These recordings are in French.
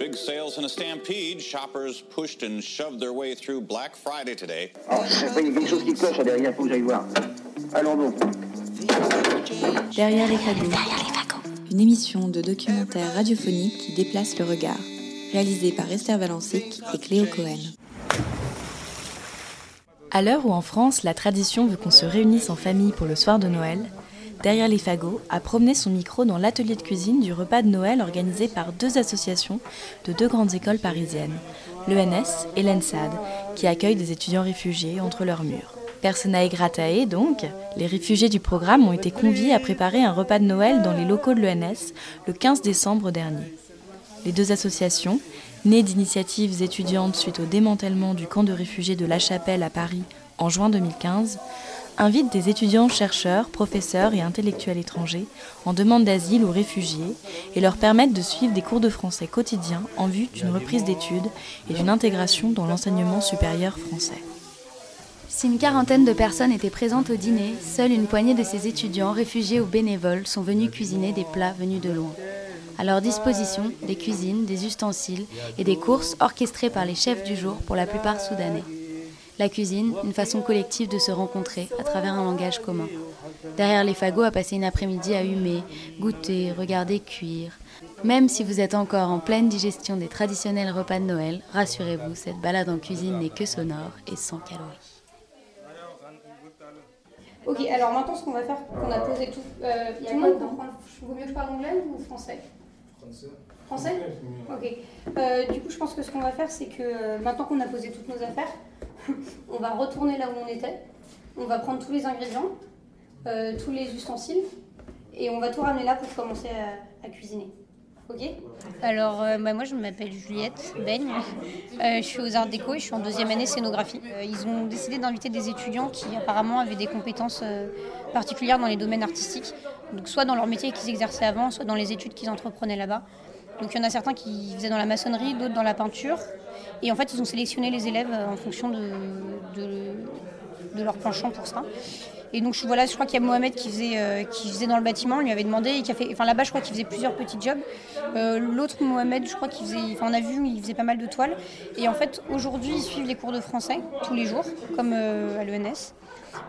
Big sales in a stampede. Shoppers pushed and shoved their way through Black Friday today. Oh, je sais pas, il y a quelque chose qui cloche derrière, faut que j'aille voir. Allons donc. Derrière les fagots. Une émission de documentaire radiophonique qui déplace le regard. Réalisée par Esther Valancic et Cléo Cohen. À l'heure où en France, la tradition veut qu'on se réunisse en famille pour le soir de Noël, Derrière les fagots a promené son micro dans l'atelier de cuisine du repas de Noël organisé par deux associations de deux grandes écoles parisiennes, l'ENS et l'ENSAD, qui accueillent des étudiants réfugiés entre leurs murs. Personae gratae, donc, les réfugiés du programme ont été conviés à préparer un repas de Noël dans les locaux de l'ENS le 15 décembre dernier. Les deux associations, nées d'initiatives étudiantes suite au démantèlement du camp de réfugiés de La Chapelle à Paris en juin 2015, invitent des étudiants, chercheurs, professeurs et intellectuels étrangers en demande d'asile ou réfugiés et leur permettent de suivre des cours de français quotidiens en vue d'une reprise d'études et d'une intégration dans l'enseignement supérieur français. Si une quarantaine de personnes étaient présentes au dîner, seule une poignée de ces étudiants, réfugiés ou bénévoles, sont venus cuisiner des plats venus de loin. À leur disposition, des cuisines, des ustensiles et des courses orchestrées par les chefs du jour, pour la plupart soudanais. La cuisine, une façon collective de se rencontrer à travers un langage commun. Derrière les fagots, à passer une après-midi à humer, goûter, regarder cuire. Même si vous êtes encore en pleine digestion des traditionnels repas de Noël, rassurez-vous, cette balade en cuisine n'est que sonore et sans calories. Ok, alors maintenant ce qu'on va faire, qu'on a posé tout, euh, tout le monde comprend. Vaut mieux que je parle anglais ou français? Français. Français? Ok. Euh, du coup, je pense que ce qu'on va faire, c'est que euh, maintenant qu'on a posé toutes nos affaires, on va retourner là où on était, on va prendre tous les ingrédients, euh, tous les ustensiles, et on va tout ramener là pour commencer à, cuisiner. Ok? Alors, euh, bah, moi, je m'appelle Juliette Beigne. Euh, je suis aux Arts Déco et je suis en deuxième année scénographie. ils ont décidé d'inviter des étudiants qui apparemment avaient des compétences particulières dans les domaines artistiques. Soit dans leur métier qu'ils exerçaient avant, soit dans les études qu'ils entreprenaient là-bas. Donc, il y en a certains qui faisaient dans la maçonnerie, d'autres dans la peinture. Et en fait, ils ont sélectionné les élèves euh, en fonction de, leur penchant pour ça. Et donc voilà, je crois qu'il y a Mohamed qui faisait, euh, qui faisait dans le bâtiment, on lui avait demandé, et qui a fait, enfin là-bas je crois qu'il faisait plusieurs petits jobs. Euh, l'autre Mohamed, je crois qu'il faisait, enfin on a vu, il faisait pas mal de toiles. Et en fait aujourd'hui ils suivent les cours de français tous les jours, comme à l'ENS.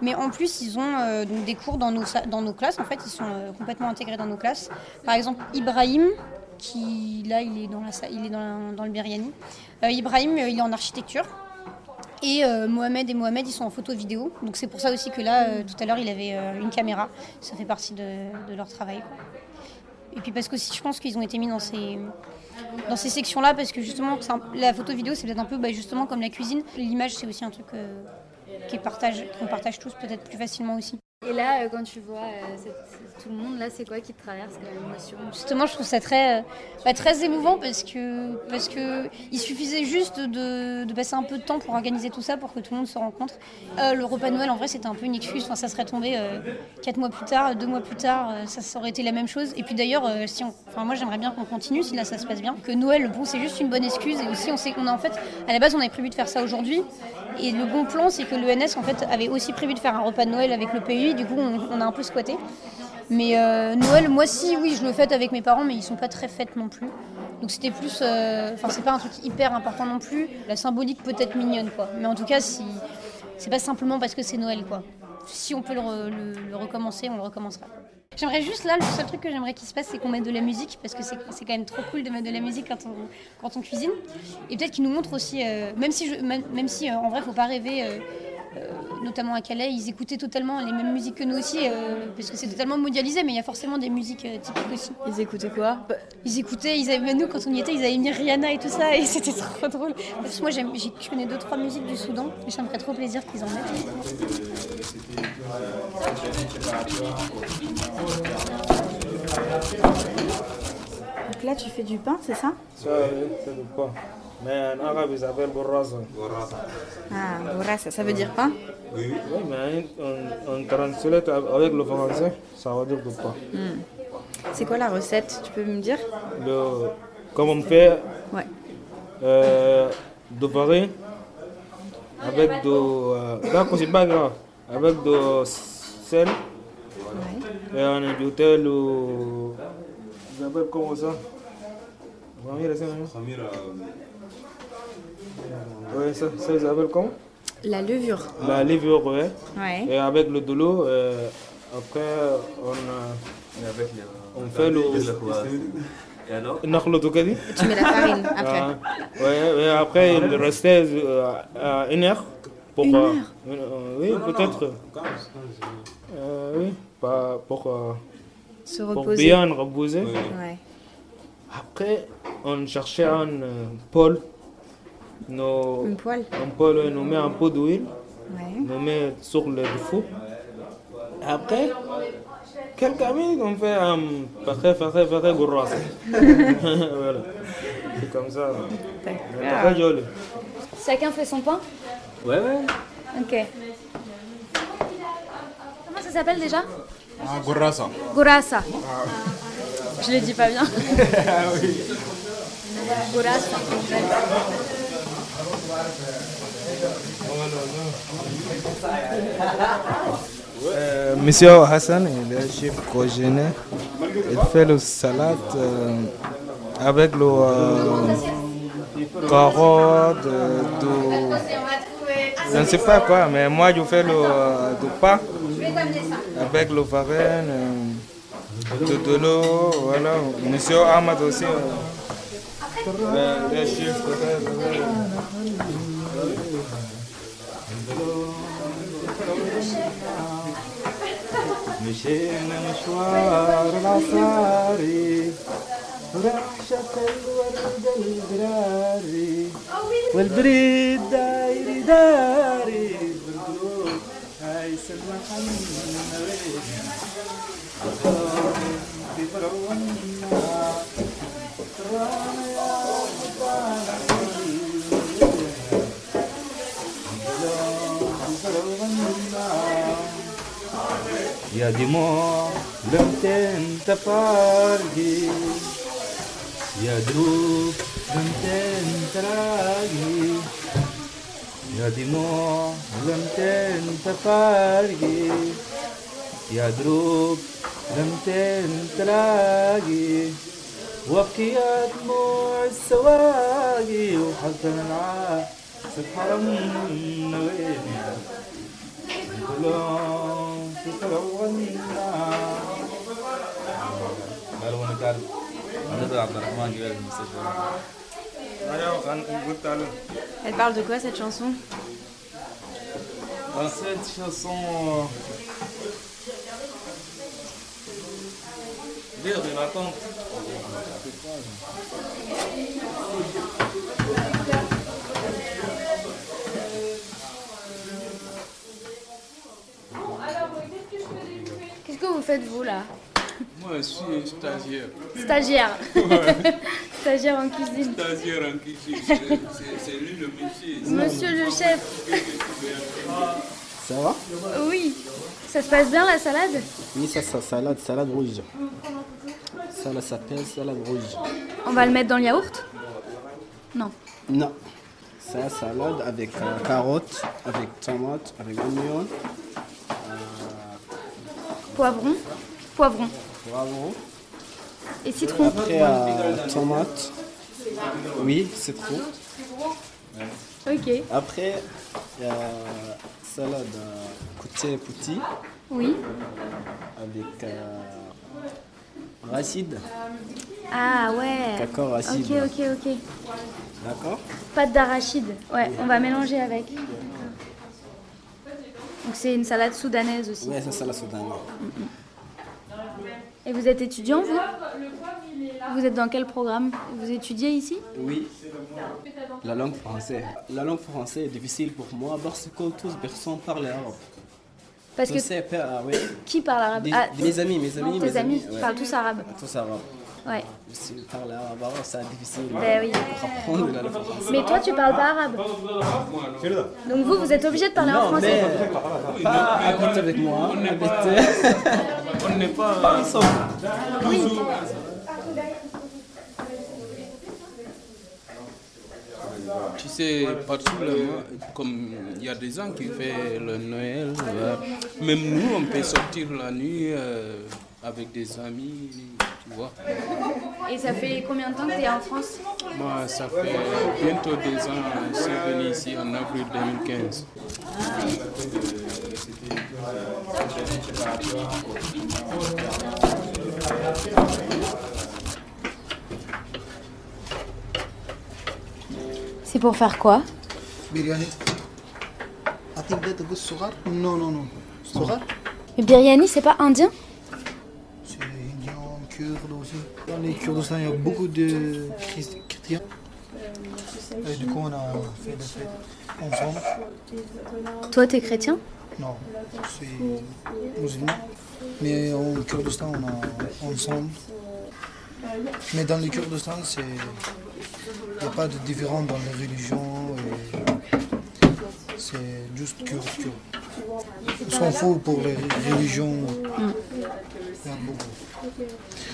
Mais en plus ils ont des cours dans nos classes, en fait ils sont complètement intégrés dans nos classes. Par exemple Ibrahim, qui là il est dans, la, il est dans, le Biryani. Euh, Ibrahim, euh, il est en architecture. Et euh, Mohamed et Mohamed, ils sont en photo vidéo. Donc c'est pour ça aussi que là, tout à l'heure, il avait une caméra. Ça fait partie de, leur travail. Et puis parce que je pense qu'ils ont été mis dans ces, dans ces sections-là, parce que justement, la photo vidéo, c'est peut-être un peu bah, justement comme la cuisine. L'image, c'est aussi un truc qu'on partage, partage tous peut-être plus facilement aussi. Et là, quand tu vois tout le monde, là, c'est quoi qui te traverse Justement, je trouve ça très, euh, bah, très émouvant parce que, parce que il suffisait juste de, passer un peu de temps pour organiser tout ça, pour que tout le monde se rencontre. Euh, le repas de Noël, en vrai, c'était un peu une excuse. Enfin, ça serait tombé euh, quatre mois plus tard, deux mois plus tard, ça, aurait été la même chose. Et puis d'ailleurs, si enfin, moi, j'aimerais bien qu'on continue, si là, ça se passe bien. Que Noël, bon, c'est juste une bonne excuse. Et aussi, on sait qu'on a en fait, à la base, on avait prévu de faire ça aujourd'hui. Et le bon plan, c'est que l'ENS, en fait, avait aussi prévu de faire un repas de Noël avec le Du coup, on, a un peu squatté. Mais euh, Noël, moi si, oui, je le fête avec mes parents, mais ils sont pas très fêtes non plus. Donc c'était plus, euh, enfin c'est pas un truc hyper important non plus. La symbolique peut être mignonne quoi, mais en tout cas si c'est pas simplement parce que c'est Noël quoi. Si on peut le, recommencer, on le recommencera. J'aimerais juste là, le seul truc que j'aimerais qu'il se passe, c'est qu'on mette de la musique, parce que c'est quand même trop cool de mettre de la musique quand on, cuisine. Et peut-être qu'il nous montre aussi, euh, même si, je, même, si en vrai, faut pas rêver notamment à Calais, ils écoutaient totalement les mêmes musiques que nous aussi, euh, parce que c'est totalement mondialisé, mais il y a forcément des musiques euh, typiques aussi. Ils écoutaient quoi? Ils écoutaient, ils avaient, nous quand on y était, ils avaient mis Rihanna et tout ça, et c'était trop drôle. Parce que moi, je connais deux trois musiques du Soudan, et ça me ferait trop plaisir qu'ils en mettent. Donc là, tu fais du pain, c'est ça Ça, c'est du pain. Mais en arabe, ils s'appelle borraza. Ah, borraza, ça veut dire pain Oui, oui. mais en, translate avec le français, ça veut dire du pain. Hmm. C'est quoi la recette Tu peux me dire le, Comment on fait Ouais. Euh, de farine avec de. Euh, c'est pas grave. Avec de sel. Ouais. Et on ajoutait le. J'appelle comment ça Ramire, c'est Ouais, ça, ça s'appelle comment La levure. La levure, ouais. Ouais. Et avec le de l'eau, euh, après, on, euh, on fait le. Et alors. Tu mets la farine après. Ah, ouais, et après, il restait euh, à une heure. Pour, Une euh, heure euh, Oui, peut-être. Euh, oui, pas pour, euh, Se pour reposer. bien reposer. Ouais. Après, on cherchait un euh, pôle. Nos, Une poêle. un pôle, on nous met un pot d'huile, Ouais. on nous met sur le four. Après, quelques minutes, on fait un parfait, parfait, parfait gros Voilà. C'est comme ça. Très joli. Chacun fait son pain? Ouais, ouais. Ok. Comment ça s'appelle déjà? Ah, Gorasa. Gorasa. Je le dis pas bien. Gorasa. Euh, Monsieur Hassan, il est chef cuisinier. Il fait le salade euh, avec le euh, carotte, je ne sais pas quoi, mais moi je fais le euh, pain avec le Varen, Totolo, voilà. Monsieur Ahmad aussi. Les chiffres. مشينا مشوار العصاري رعشة الورد البراري والبريد دايري دايري Ядимо дантен тапарги, ядру дантен траги. يا دموع لم تنت فارقي يا دروب لم تنت لاقي وابكي يا دموع السواقي وحزن العاصف حرم نغينا كلهم في كلامنا قالوا نتعلم عبد الرحمن جبال المستشفى. Elle parle de quoi cette chanson? Dans cette chanson, dire de l'attente. Qu'est-ce que vous faites vous là? Moi, je suis stagiaire. Stagiaire. Stagiaire en cuisine. Stagiaire en cuisine. C'est- lui le métier. Monsieur le chef. Ça va? Oui. Ça se passe bien la salade? Oui, ça, ça, salade, salade rouge. Ça, là, s'appelle salade rouge. On va le mettre dans le yaourt? Non. Non. Ça, salade avec euh, carottes, avec tomates, avec oignon, Poivron Poivron. Poivron. Et citron Après, euh, tomate. Oui, c'est trop. Ok. Après, il y a salade euh, côté petit Oui. avec euh, racide. Ah ouais. Cacao racide. Ok, ok, ok. D'accord Pâte d'arachide. Ouais, on va mélanger avec. Donc c'est une salade soudanaise aussi. Oui, ça, c'est la soudanaise. Et vous êtes étudiant, vous Vous êtes dans quel programme Vous étudiez ici Oui, la langue française. La langue française est difficile pour moi parce que tous personnes parlent arabe. Parce que ah, oui. qui parle arabe Des- Ah, mes amis, mes amis, Tes mes amis amis, ouais. parlent tous arabe. Tous arabes. Ouais. Si je parle arabe, c'est difficile Ben oui. pour apprendre la langue française. Mais toi, tu parles pas arabe. Donc vous, vous êtes obligé de parler en Non, français. mais pas habite avec moi, habite. On n'est pas. Ensemble. Tu sais, partout là, comme il y a des gens qui font le Noël, euh, même nous, on peut sortir la nuit euh, avec des amis, et ça fait combien de temps que tu es en France Moi, ça fait bientôt deux ans. Euh, je suis venu ici en avril 2015. C'est pour faire quoi Biryani. Non, non, non. Biryani, c'est pas indien? Aussi. Dans les Kurdistan, il y a beaucoup de chrétiens. Et du coup, on a fait des fêtes ensemble. Toi, t'es chrétien? Non, c'est musulman. Mais en Kurdistan, on a ensemble. Mais dans le Kurdistan, c'est. Il n'y a pas de différence dans les religions. et C'est juste kurde, kurde. On s'en fout pour les religions.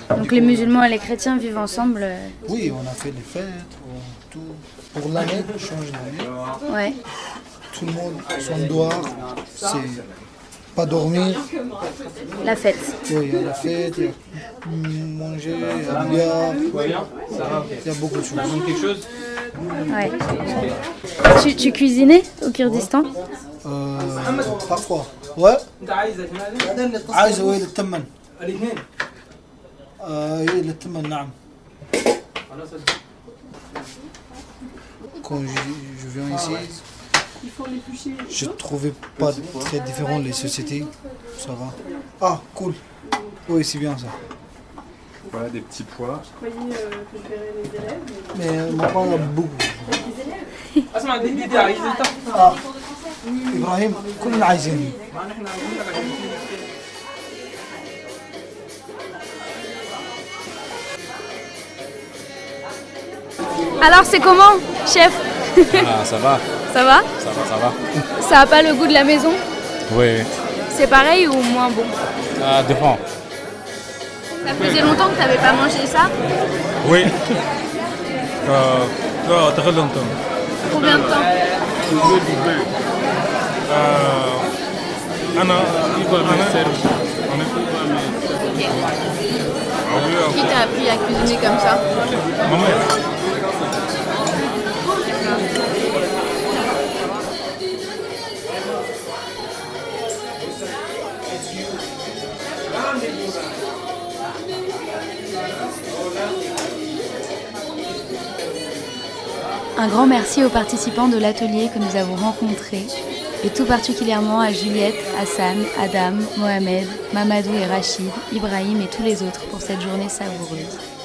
Donc les musulmans et les chrétiens vivent ensemble euh, Oui, on a fait des fêtes, on- tout. Pour l'année, change d'année. Ouais. Tout le monde, son devoir, c'est pas dormir. La fête. Oui, il y a la fête, il y a manger, il y a le bière. Il y a beaucoup de choses. quelque chose Ouais. Tu, tu cuisinais au Kurdistan? Euh, parfois. Ouais. عايز ويل التمن آه ويل التمن نعم Quand je, je viens ici, je trouvais pas très différent les sociétés. Ça va. Ah, cool. Oui, c'est bien ça. Voilà des petits pois. Mais euh, maintenant, il y a beaucoup. اسمع دي دي دي عايزة آه. إبراهيم كلنا عايزين Alors c'est comment, chef Ah, ça va. Ça va Ça va, ça va. Ça a pas le goût de la maison Oui. C'est pareil ou moins bon Ah, dépend. Ça faisait longtemps que t'avais pas mangé ça Oui. Euh, euh, très longtemps. Combien de temps Euh, Anna, Anna, Qui t'a appris à cuisiner comme ça Ma mère. Un grand merci aux participants de l'atelier que nous avons rencontrés et tout particulièrement à Juliette, Hassan, Adam, Mohamed, Mamadou et Rachid, Ibrahim et tous les autres pour cette journée savoureuse.